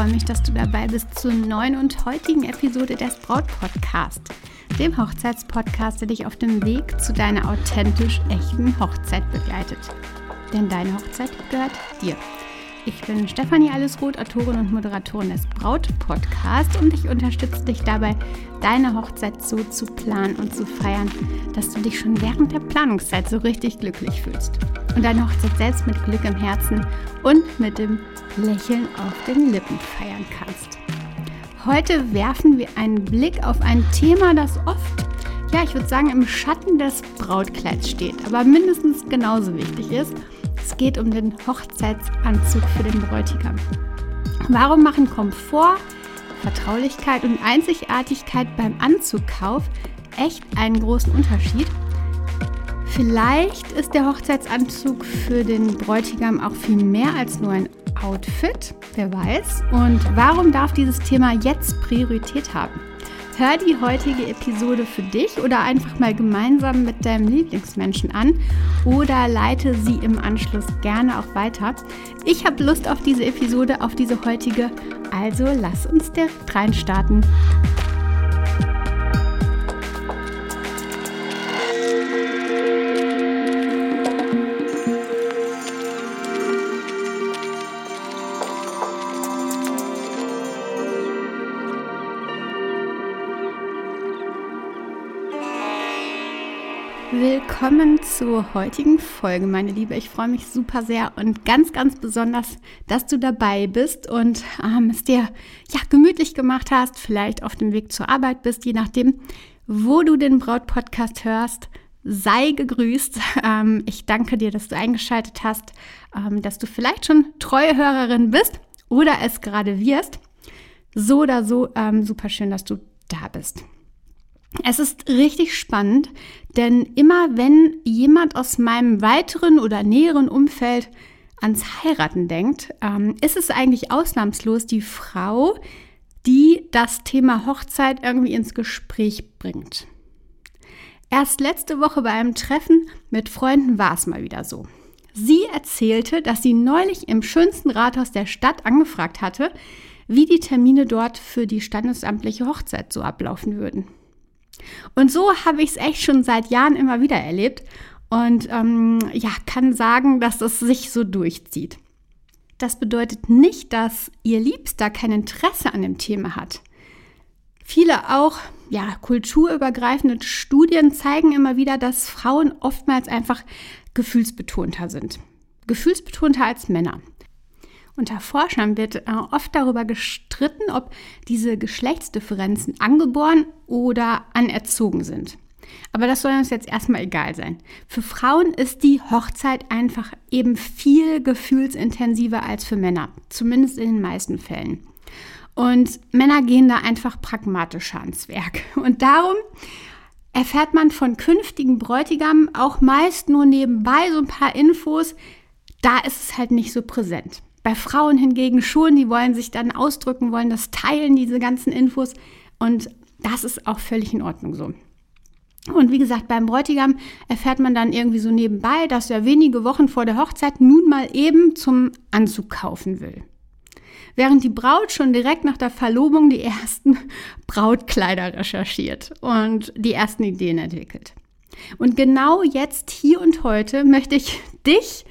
freue mich, dass du dabei bist zur neuen und heutigen Episode des Braut Podcast, dem Hochzeitspodcast, der dich auf dem Weg zu deiner authentisch echten Hochzeit begleitet. Denn deine Hochzeit gehört dir. Ich bin Stefanie Allesroth, Autorin und Moderatorin des Braut Podcasts und ich unterstütze dich dabei, deine Hochzeit so zu planen und zu feiern, dass du dich schon während der Planungszeit so richtig glücklich fühlst und deine Hochzeit selbst mit Glück im Herzen und mit dem Lächeln auf den Lippen feiern kannst. Heute werfen wir einen Blick auf ein Thema, das oft, ja, ich würde sagen, im Schatten des Brautkleids steht, aber mindestens genauso wichtig ist – es geht um den Hochzeitsanzug für den Bräutigam. Warum machen Komfort, Vertraulichkeit und Einzigartigkeit beim Anzugkauf echt einen großen Unterschied? Vielleicht ist der Hochzeitsanzug für den Bräutigam auch viel mehr als nur ein Outfit, wer weiß. Und warum darf dieses Thema jetzt Priorität haben? Hör die heutige Episode für dich oder einfach mal gemeinsam mit deinem Lieblingsmenschen an oder leite sie im Anschluss gerne auch weiter. Ich habe Lust auf diese Episode, auf diese heutige, also lass uns direkt reinstarten. Willkommen zur heutigen Folge, meine Liebe. Ich freue mich super sehr und ganz, ganz besonders, dass du dabei bist und ähm, es dir ja gemütlich gemacht hast, vielleicht auf dem Weg zur Arbeit bist, je nachdem, wo du den Braut-Podcast hörst. Sei gegrüßt. Ähm, ich danke dir, dass du eingeschaltet hast, ähm, dass du vielleicht schon treue Hörerin bist oder es gerade wirst. So oder so, ähm, super schön, dass du da bist. Es ist richtig spannend, denn immer wenn jemand aus meinem weiteren oder näheren Umfeld ans Heiraten denkt, ähm, ist es eigentlich ausnahmslos die Frau, die das Thema Hochzeit irgendwie ins Gespräch bringt. Erst letzte Woche bei einem Treffen mit Freunden war es mal wieder so. Sie erzählte, dass sie neulich im schönsten Rathaus der Stadt angefragt hatte, wie die Termine dort für die standesamtliche Hochzeit so ablaufen würden. Und so habe ich es echt schon seit Jahren immer wieder erlebt und ähm, ja, kann sagen, dass es sich so durchzieht. Das bedeutet nicht, dass ihr Liebster kein Interesse an dem Thema hat. Viele auch ja, kulturübergreifende Studien zeigen immer wieder, dass Frauen oftmals einfach gefühlsbetonter sind. Gefühlsbetonter als Männer. Unter Forschern wird äh, oft darüber gestritten, ob diese Geschlechtsdifferenzen angeboren oder anerzogen sind. Aber das soll uns jetzt erstmal egal sein. Für Frauen ist die Hochzeit einfach eben viel gefühlsintensiver als für Männer, zumindest in den meisten Fällen. Und Männer gehen da einfach pragmatischer ans Werk. Und darum erfährt man von künftigen Bräutigamen auch meist nur nebenbei so ein paar Infos. Da ist es halt nicht so präsent. Bei Frauen hingegen schon, die wollen sich dann ausdrücken, wollen das teilen, diese ganzen Infos. Und das ist auch völlig in Ordnung so. Und wie gesagt, beim Bräutigam erfährt man dann irgendwie so nebenbei, dass er wenige Wochen vor der Hochzeit nun mal eben zum Anzug kaufen will. Während die Braut schon direkt nach der Verlobung die ersten Brautkleider recherchiert und die ersten Ideen entwickelt. Und genau jetzt, hier und heute, möchte ich dich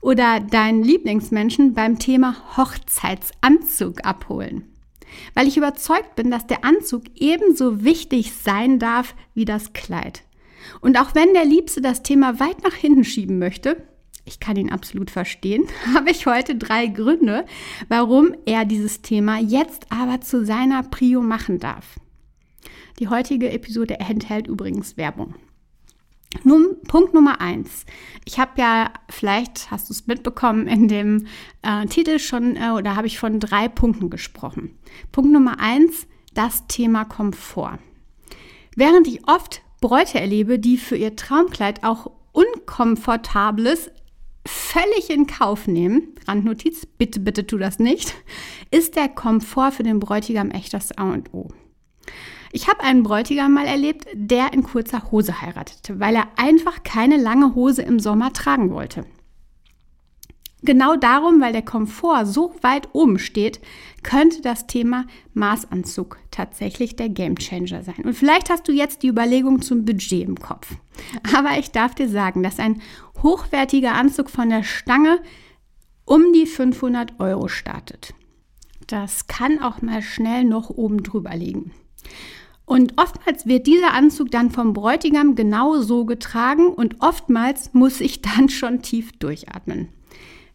oder deinen Lieblingsmenschen beim Thema Hochzeitsanzug abholen. Weil ich überzeugt bin, dass der Anzug ebenso wichtig sein darf wie das Kleid. Und auch wenn der Liebste das Thema weit nach hinten schieben möchte, ich kann ihn absolut verstehen, habe ich heute drei Gründe, warum er dieses Thema jetzt aber zu seiner Prio machen darf. Die heutige Episode enthält übrigens Werbung. Nun, Punkt Nummer eins. Ich habe ja, vielleicht hast du es mitbekommen, in dem äh, Titel schon, äh, oder habe ich von drei Punkten gesprochen. Punkt Nummer eins, das Thema Komfort. Während ich oft Bräute erlebe, die für ihr Traumkleid auch Unkomfortables völlig in Kauf nehmen, Randnotiz, bitte, bitte tu das nicht, ist der Komfort für den Bräutigam echt das A und O. Ich habe einen Bräutigam mal erlebt, der in kurzer Hose heiratete, weil er einfach keine lange Hose im Sommer tragen wollte. Genau darum, weil der Komfort so weit oben steht, könnte das Thema Maßanzug tatsächlich der Gamechanger sein. Und vielleicht hast du jetzt die Überlegung zum Budget im Kopf. Aber ich darf dir sagen, dass ein hochwertiger Anzug von der Stange um die 500 Euro startet. Das kann auch mal schnell noch oben drüber liegen. Und oftmals wird dieser Anzug dann vom Bräutigam genau so getragen und oftmals muss ich dann schon tief durchatmen.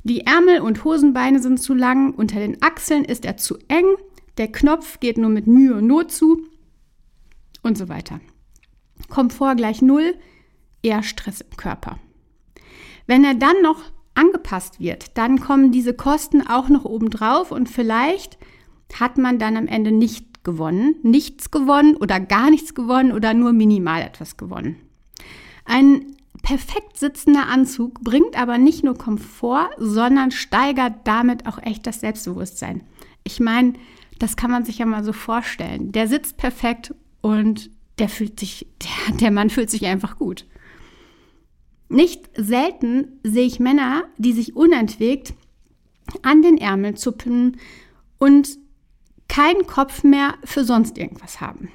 Die Ärmel und Hosenbeine sind zu lang, unter den Achseln ist er zu eng, der Knopf geht nur mit Mühe und Not zu und so weiter. Komfort gleich Null, eher Stress im Körper. Wenn er dann noch angepasst wird, dann kommen diese Kosten auch noch oben drauf und vielleicht hat man dann am Ende nicht gewonnen, nichts gewonnen oder gar nichts gewonnen oder nur minimal etwas gewonnen. Ein perfekt sitzender Anzug bringt aber nicht nur Komfort, sondern steigert damit auch echt das Selbstbewusstsein. Ich meine, das kann man sich ja mal so vorstellen. Der sitzt perfekt und der fühlt sich, der, der Mann fühlt sich einfach gut. Nicht selten sehe ich Männer, die sich unentwegt an den Ärmeln zuppen und keinen Kopf mehr für sonst irgendwas haben.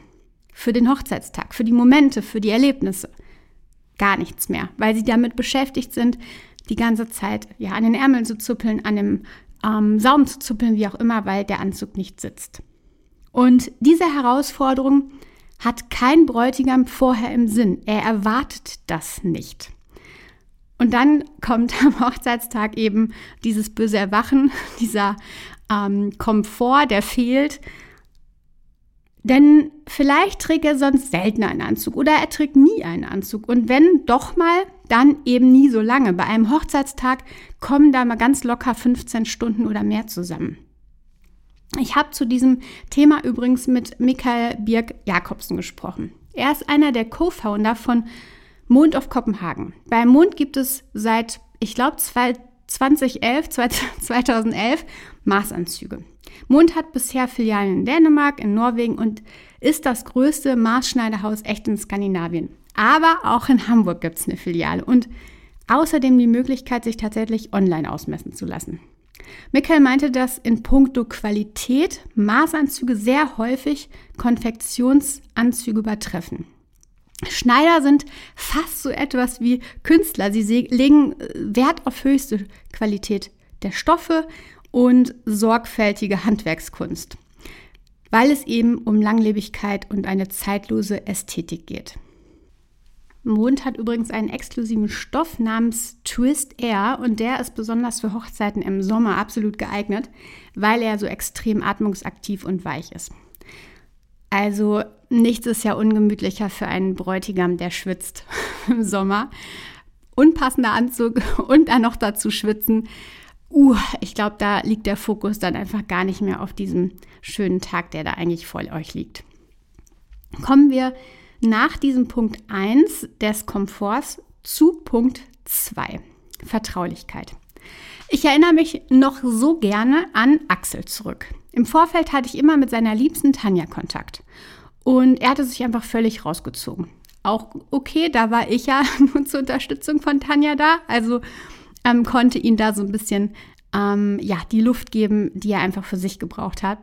Für den Hochzeitstag, für die Momente, für die Erlebnisse gar nichts mehr, weil sie damit beschäftigt sind, die ganze Zeit ja an den Ärmeln zu zuppeln, an dem ähm, Saum zu zuppeln, wie auch immer, weil der Anzug nicht sitzt. Und diese Herausforderung hat kein Bräutigam vorher im Sinn. Er erwartet das nicht. Und dann kommt am Hochzeitstag eben dieses böse Erwachen, dieser ähm, Komfort, der fehlt. Denn vielleicht trägt er sonst selten einen Anzug oder er trägt nie einen Anzug. Und wenn doch mal, dann eben nie so lange. Bei einem Hochzeitstag kommen da mal ganz locker 15 Stunden oder mehr zusammen. Ich habe zu diesem Thema übrigens mit Michael Birk Jakobsen gesprochen. Er ist einer der Co-Founder von Mond auf Kopenhagen. Beim Mond gibt es seit, ich glaube, 2011, 2011 Maßanzüge. Mond hat bisher Filialen in Dänemark, in Norwegen und ist das größte Maßschneiderhaus echt in Skandinavien. Aber auch in Hamburg gibt es eine Filiale und außerdem die Möglichkeit, sich tatsächlich online ausmessen zu lassen. Michael meinte, dass in puncto Qualität Maßanzüge sehr häufig Konfektionsanzüge übertreffen. Schneider sind fast so etwas wie Künstler. Sie legen äh, Wert auf höchste Qualität der Stoffe und sorgfältige Handwerkskunst, weil es eben um Langlebigkeit und eine zeitlose Ästhetik geht. Mond hat übrigens einen exklusiven Stoff namens Twist Air und der ist besonders für Hochzeiten im Sommer absolut geeignet, weil er so extrem atmungsaktiv und weich ist. Also nichts ist ja ungemütlicher für einen Bräutigam, der schwitzt im Sommer. Unpassender Anzug und dann noch dazu schwitzen uh, ich glaube, da liegt der Fokus dann einfach gar nicht mehr auf diesem schönen Tag, der da eigentlich vor euch liegt. Kommen wir nach diesem Punkt 1 des Komforts zu Punkt 2, Vertraulichkeit. Ich erinnere mich noch so gerne an Axel zurück. Im Vorfeld hatte ich immer mit seiner liebsten Tanja Kontakt und er hatte sich einfach völlig rausgezogen. Auch okay, da war ich ja nur zur Unterstützung von Tanja da, also ähm, konnte ihn da so ein bisschen ähm, ja, die Luft geben, die er einfach für sich gebraucht hat.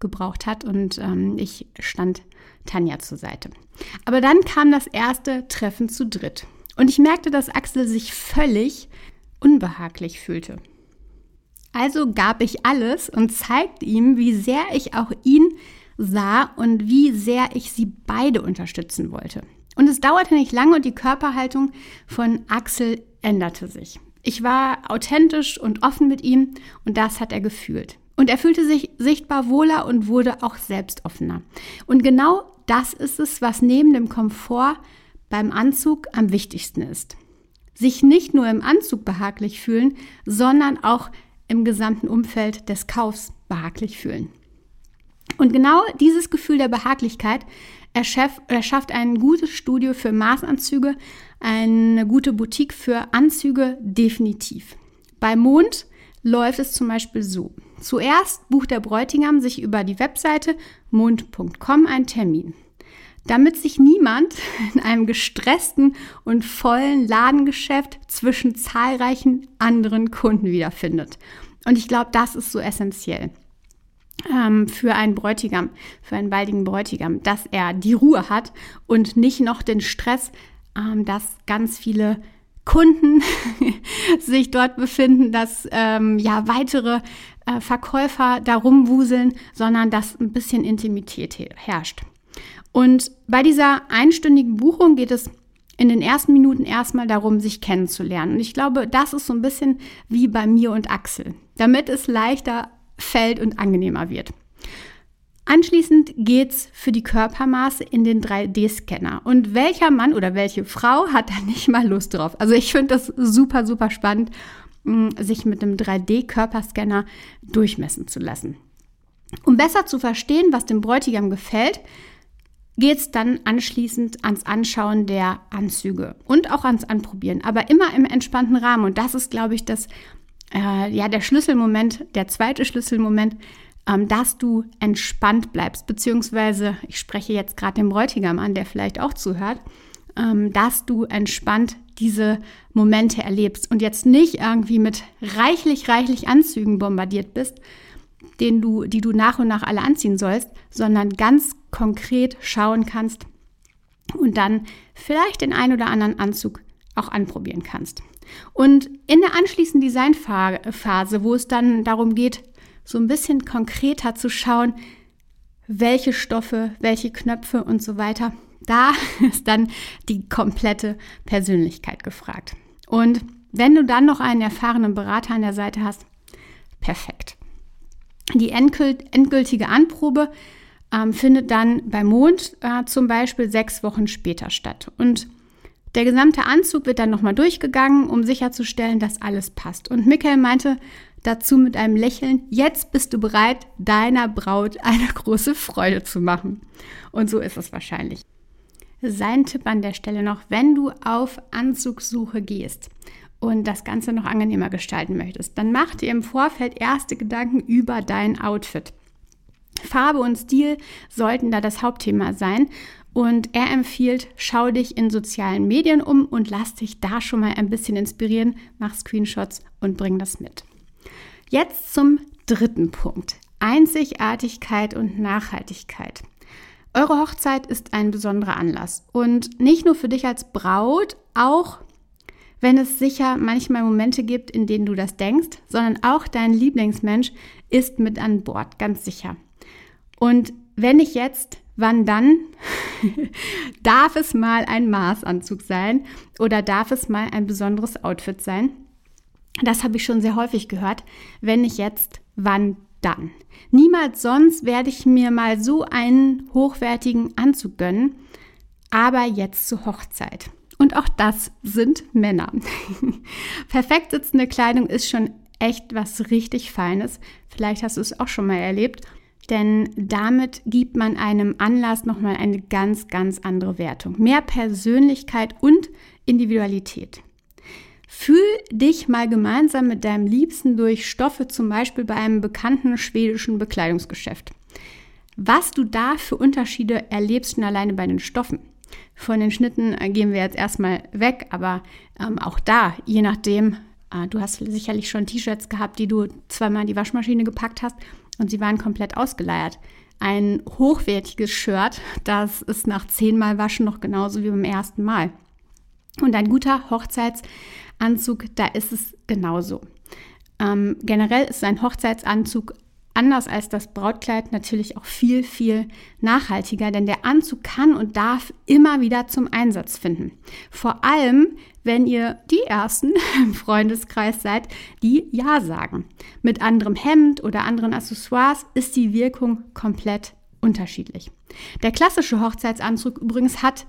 Gebraucht hat und ähm, ich stand Tanja zur Seite. Aber dann kam das erste Treffen zu dritt. Und ich merkte, dass Axel sich völlig unbehaglich fühlte. Also gab ich alles und zeigte ihm, wie sehr ich auch ihn sah und wie sehr ich sie beide unterstützen wollte. Und es dauerte nicht lange und die Körperhaltung von Axel änderte sich. Ich war authentisch und offen mit ihm und das hat er gefühlt. Und er fühlte sich sichtbar wohler und wurde auch selbst offener. Und genau das ist es, was neben dem Komfort beim Anzug am wichtigsten ist. Sich nicht nur im Anzug behaglich fühlen, sondern auch im gesamten Umfeld des Kaufs behaglich fühlen. Und genau dieses Gefühl der Behaglichkeit erschafft ein gutes Studio für Maßanzüge, eine gute Boutique für Anzüge definitiv. Bei Mond läuft es zum Beispiel so. Zuerst bucht der Bräutigam sich über die Webseite mond.com einen Termin. damit sich niemand in einem gestressten und vollen Ladengeschäft zwischen zahlreichen anderen Kunden wiederfindet. Und ich glaube, das ist so essentiell für einen Bräutigam, für einen baldigen Bräutigam, dass er die Ruhe hat und nicht noch den Stress, ähm, dass ganz viele Kunden sich dort befinden, dass ähm, ja weitere äh, Verkäufer darum wuseln, sondern dass ein bisschen Intimität herrscht. Und bei dieser einstündigen Buchung geht es in den ersten Minuten erstmal darum, sich kennenzulernen. Und ich glaube, das ist so ein bisschen wie bei mir und Axel, damit es leichter fällt und angenehmer wird. Anschließend geht's für die Körpermaße in den 3D-Scanner. Und welcher Mann oder welche Frau hat da nicht mal Lust drauf? Also ich finde das super, super spannend, mm, sich mit einem 3D-Körperscanner durchmessen zu lassen. Um besser zu verstehen, was dem Bräutigam gefällt, geht's dann anschließend ans Anschauen der Anzüge und auch ans Anprobieren, aber immer im entspannten Rahmen. Und das ist, glaube ich, das, äh, ja, der Schlüsselmoment, der zweite Schlüsselmoment, ähm, dass du entspannt bleibst, beziehungsweise ich spreche jetzt gerade den Bräutigam an, der vielleicht auch zuhört, ähm, dass du entspannt diese Momente erlebst und jetzt nicht irgendwie mit reichlich, reichlich Anzügen bombardiert bist, den du, die du nach und nach alle anziehen sollst, sondern ganz konkret schauen kannst und dann vielleicht den ein oder anderen Anzug auch anprobieren kannst. Und in der anschließenden Designphase, wo es dann darum geht, so ein bisschen konkreter zu schauen, welche Stoffe, welche Knöpfe und so weiter. Da ist dann die komplette Persönlichkeit gefragt. Und wenn du dann noch einen erfahrenen Berater an der Seite hast, perfekt. Die endgültige Anprobe ähm, findet dann bei Mond äh, zum Beispiel sechs Wochen später statt. Und der gesamte Anzug wird dann nochmal durchgegangen, um sicherzustellen, dass alles passt. Und Michael meinte, dazu mit einem Lächeln, jetzt bist du bereit, deiner Braut eine große Freude zu machen. Und so ist es wahrscheinlich. Sein Tipp an der Stelle noch, wenn du auf Anzugssuche gehst und das Ganze noch angenehmer gestalten möchtest, dann mach dir im Vorfeld erste Gedanken über dein Outfit. Farbe und Stil sollten da das Hauptthema sein. Und er empfiehlt, schau dich in sozialen Medien um und lass dich da schon mal ein bisschen inspirieren, mach Screenshots und bring das mit. Jetzt zum dritten Punkt. Einzigartigkeit und Nachhaltigkeit. Eure Hochzeit ist ein besonderer Anlass und nicht nur für dich als Braut, auch wenn es sicher manchmal Momente gibt, in denen du das denkst, sondern auch dein Lieblingsmensch ist mit an Bord, ganz sicher. Und wenn nicht jetzt, wann dann? darf es mal ein Maßanzug sein oder darf es mal ein besonderes Outfit sein? Das habe ich schon sehr häufig gehört. Wenn nicht jetzt, wann dann? Niemals sonst werde ich mir mal so einen hochwertigen Anzug gönnen, aber jetzt zur Hochzeit. Und auch das sind Männer. Perfekt sitzende Kleidung ist schon echt was richtig Feines. Vielleicht hast du es auch schon mal erlebt. Denn damit gibt man einem Anlass nochmal eine ganz, ganz andere Wertung. Mehr Persönlichkeit und Individualität. Fühl dich mal gemeinsam mit deinem Liebsten durch Stoffe, zum Beispiel bei einem bekannten schwedischen Bekleidungsgeschäft. Was du da für Unterschiede erlebst schon alleine bei den Stoffen. Von den Schnitten äh, gehen wir jetzt erstmal weg, aber ähm, auch da, je nachdem, äh, du hast sicherlich schon T-Shirts gehabt, die du zweimal in die Waschmaschine gepackt hast und sie waren komplett ausgeleiert. Ein hochwertiges Shirt, das ist nach zehnmal Waschen noch genauso wie beim ersten Mal. Und ein guter Hochzeitsanzug, da ist es genauso. Ähm, generell ist ein Hochzeitsanzug anders als das Brautkleid natürlich auch viel, viel nachhaltiger, denn der Anzug kann und darf immer wieder zum Einsatz finden. Vor allem, wenn ihr die Ersten im Freundeskreis seid, die Ja sagen. Mit anderem Hemd oder anderen Accessoires ist die Wirkung komplett unterschiedlich. Der klassische Hochzeitsanzug übrigens hat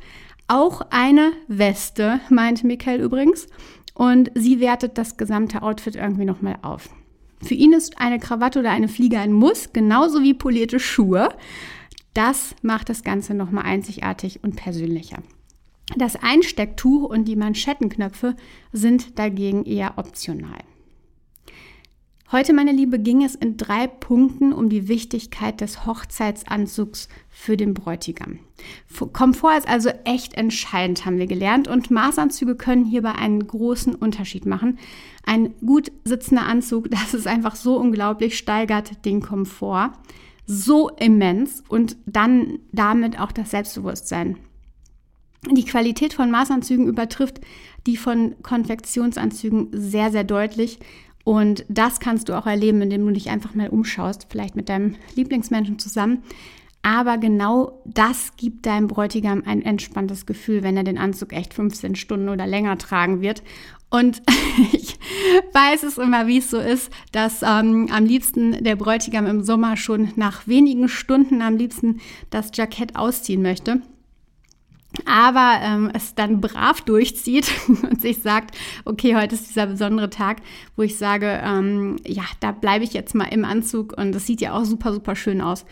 auch eine Weste, meint Michael übrigens. Und sie wertet das gesamte Outfit irgendwie nochmal auf. Für ihn ist eine Krawatte oder eine Fliege ein Muss, genauso wie polierte Schuhe. Das macht das Ganze nochmal einzigartig und persönlicher. Das Einstecktuch und die Manschettenknöpfe sind dagegen eher optional. Heute, meine Liebe, ging es in drei Punkten um die Wichtigkeit des Hochzeitsanzugs für den Bräutigam. Komfort ist also echt entscheidend, haben wir gelernt, und Maßanzüge können hierbei einen großen Unterschied machen. Ein gut sitzender Anzug, das ist einfach so unglaublich, steigert den Komfort so immens und dann damit auch das Selbstbewusstsein. Die Qualität von Maßanzügen übertrifft die von Konfektionsanzügen sehr, sehr deutlich. Und das kannst du auch erleben, indem du dich einfach mal umschaust, vielleicht mit deinem Lieblingsmenschen zusammen. Aber genau das gibt deinem Bräutigam ein entspanntes Gefühl, wenn er den Anzug echt 15 Stunden oder länger tragen wird. Und ich weiß es immer, wie es so ist, dass ähm, am liebsten der Bräutigam im Sommer schon nach wenigen Stunden am liebsten das Jackett ausziehen möchte aber ähm, es dann brav durchzieht und sich sagt, okay, heute ist dieser besondere Tag, wo ich sage, ähm, ja, da bleibe ich jetzt mal im Anzug und es sieht ja auch super, super schön aus.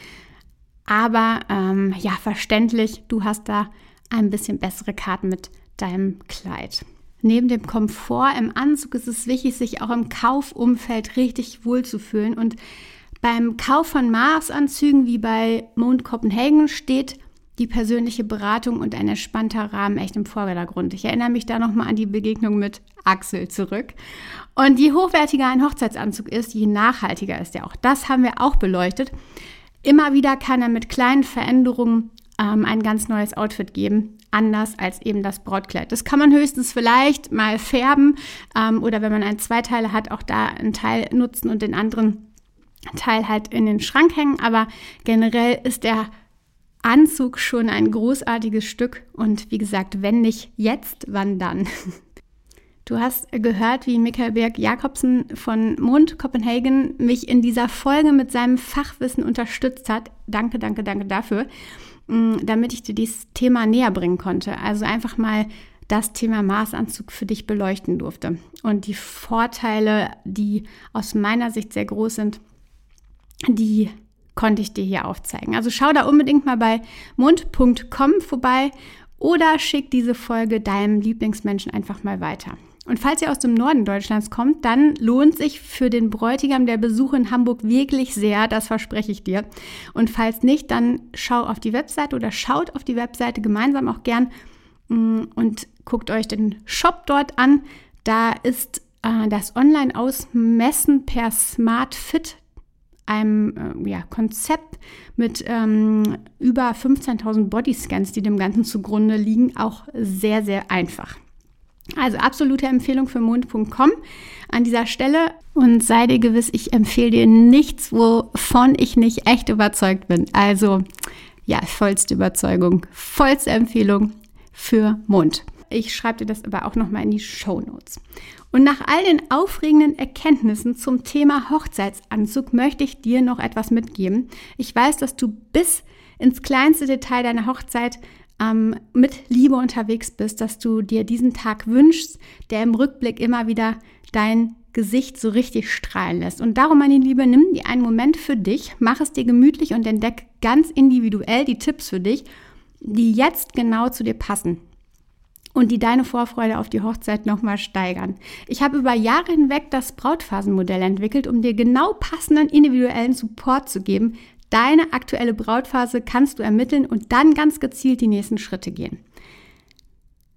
Aber ähm, ja, verständlich, du hast da ein bisschen bessere Karten mit deinem Kleid. Neben dem Komfort im Anzug ist es wichtig, sich auch im Kaufumfeld richtig wohlzufühlen. Und beim Kauf von Maßanzügen wie bei Mond Copenhagen steht die persönliche Beratung und ein entspannter Rahmen echt im Vordergrund. Ich erinnere mich da nochmal an die Begegnung mit Axel zurück. Und je hochwertiger ein Hochzeitsanzug ist, je nachhaltiger ist er auch. Das haben wir auch beleuchtet. Immer wieder kann er mit kleinen Veränderungen ähm, ein ganz neues Outfit geben, anders als eben das Brautkleid. Das kann man höchstens vielleicht mal färben ähm, oder wenn man ein Zweiteile hat, auch da einen Teil nutzen und den anderen Teil halt in den Schrank hängen. Aber generell ist der Anzug schon ein großartiges Stück und wie gesagt, wenn nicht jetzt, wann dann? Du hast gehört, wie Michael Berg Jakobsen von Mond Copenhagen mich in dieser Folge mit seinem Fachwissen unterstützt hat. Danke, danke, danke dafür, mm, damit ich dir dieses Thema näher bringen konnte. Also einfach mal das Thema Maßanzug für dich beleuchten durfte und die Vorteile, die aus meiner Sicht sehr groß sind, die konnte ich dir hier aufzeigen. Also schau da unbedingt mal bei mund.com vorbei oder schick diese Folge deinem Lieblingsmenschen einfach mal weiter. Und falls ihr aus dem Norden Deutschlands kommt, dann lohnt sich für den Bräutigam der Besuch in Hamburg wirklich sehr, das verspreche ich dir. Und falls nicht, dann schau auf die Webseite oder schaut auf die Webseite gemeinsam auch gern mm, und guckt euch den Shop dort an. Da ist äh, das Online-Ausmessen per Smart Fit einem äh, ja, Konzept mit ähm, über 15.000 Bodyscans, die dem Ganzen zugrunde liegen, auch sehr, sehr einfach. Also absolute Empfehlung für mond.com an dieser Stelle und sei dir gewiss, ich empfehle dir nichts, wovon ich nicht echt überzeugt bin. Also ja, vollste Überzeugung, vollste Empfehlung für Mond. Ich schreibe dir das aber auch nochmal in die Show Notes. Und nach all den aufregenden Erkenntnissen zum Thema Hochzeitsanzug möchte ich dir noch etwas mitgeben. Ich weiß, dass du bis ins kleinste Detail deiner Hochzeit ähm, mit Liebe unterwegs bist, dass du dir diesen Tag wünschst, der im Rückblick immer wieder dein Gesicht so richtig strahlen lässt. Und darum, meine Liebe, nimm dir einen Moment für dich, mach es dir gemütlich und entdeck ganz individuell die Tipps für dich, die jetzt genau zu dir passen und die deine Vorfreude auf die Hochzeit nochmal steigern. Ich habe über Jahre hinweg das Brautphasenmodell entwickelt, um dir genau passenden individuellen Support zu geben. Deine aktuelle Brautphase kannst du ermitteln und dann ganz gezielt die nächsten Schritte gehen.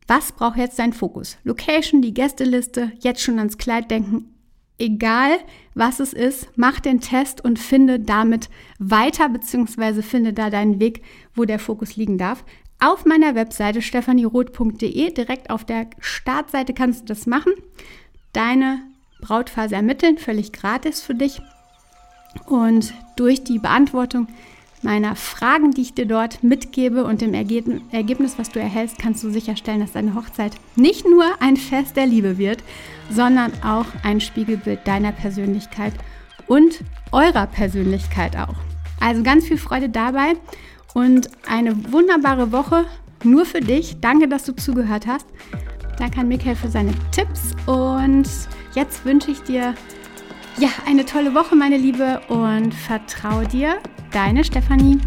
Was braucht jetzt dein Fokus? Location, die Gästeliste, jetzt schon ans Kleid denken. Egal, was es ist, mach den Test und finde damit weiter, beziehungsweise finde da deinen Weg, wo der Fokus liegen darf. Auf meiner Webseite stephanieroth.de, direkt auf der Startseite kannst du das machen. Deine Brautphase ermitteln, völlig gratis für dich. Und durch die Beantwortung meiner Fragen, die ich dir dort mitgebe und dem Ergebnis, was du erhältst, kannst du sicherstellen, dass deine Hochzeit nicht nur ein Fest der Liebe wird, sondern auch ein Spiegelbild deiner Persönlichkeit und eurer Persönlichkeit auch. Also ganz viel Freude dabei und eine wunderbare Woche nur für dich. Danke, dass du zugehört hast. Danke an Michael für seine Tipps und jetzt wünsche ich dir ja eine tolle Woche, meine Liebe, und vertraue dir, deine Stefanie.